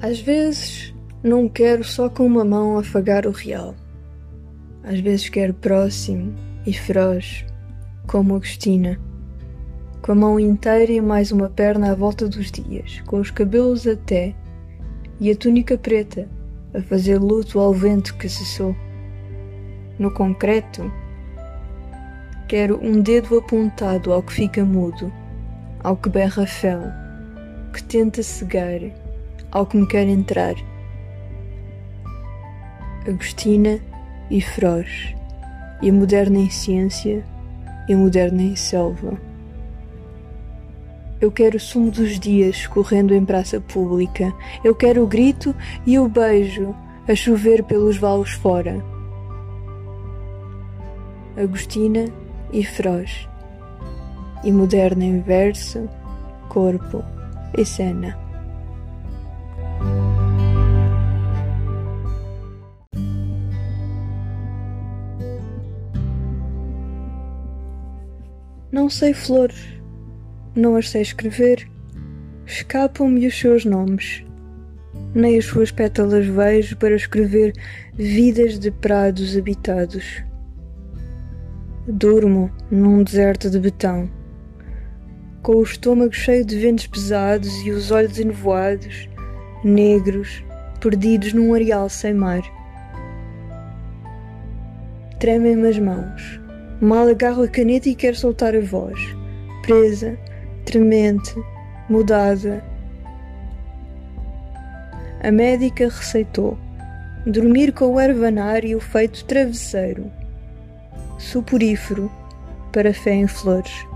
Às vezes não quero só com uma mão afagar o real. Às vezes quero próximo e feroz, como Agostina, com a mão inteira e mais uma perna à volta dos dias, com os cabelos até e a túnica preta a fazer luto ao vento que cessou. No concreto, quero um dedo apontado ao que fica mudo, ao que berra fel, que tenta cegar, ao que me quer entrar. Agostina e Froz, e moderna em ciência e moderna em selva. Eu quero o sumo dos dias correndo em praça pública. Eu quero o grito e o beijo a chover pelos vales fora. Agostina e Froz, e moderna em verso, corpo e cena. Não sei flores, não as sei escrever, escapam-me os seus nomes. Nem as suas pétalas vejo para escrever vidas de prados habitados. Durmo num deserto de betão, com o estômago cheio de ventos pesados e os olhos enevoados, negros, perdidos num areal sem mar. Tremem-me as mãos Mal agarro a caneta e quero soltar a voz. Presa, tremente, mudada. A médica receitou dormir com o ervanar e o feito travesseiro, suporífero para fé em flores.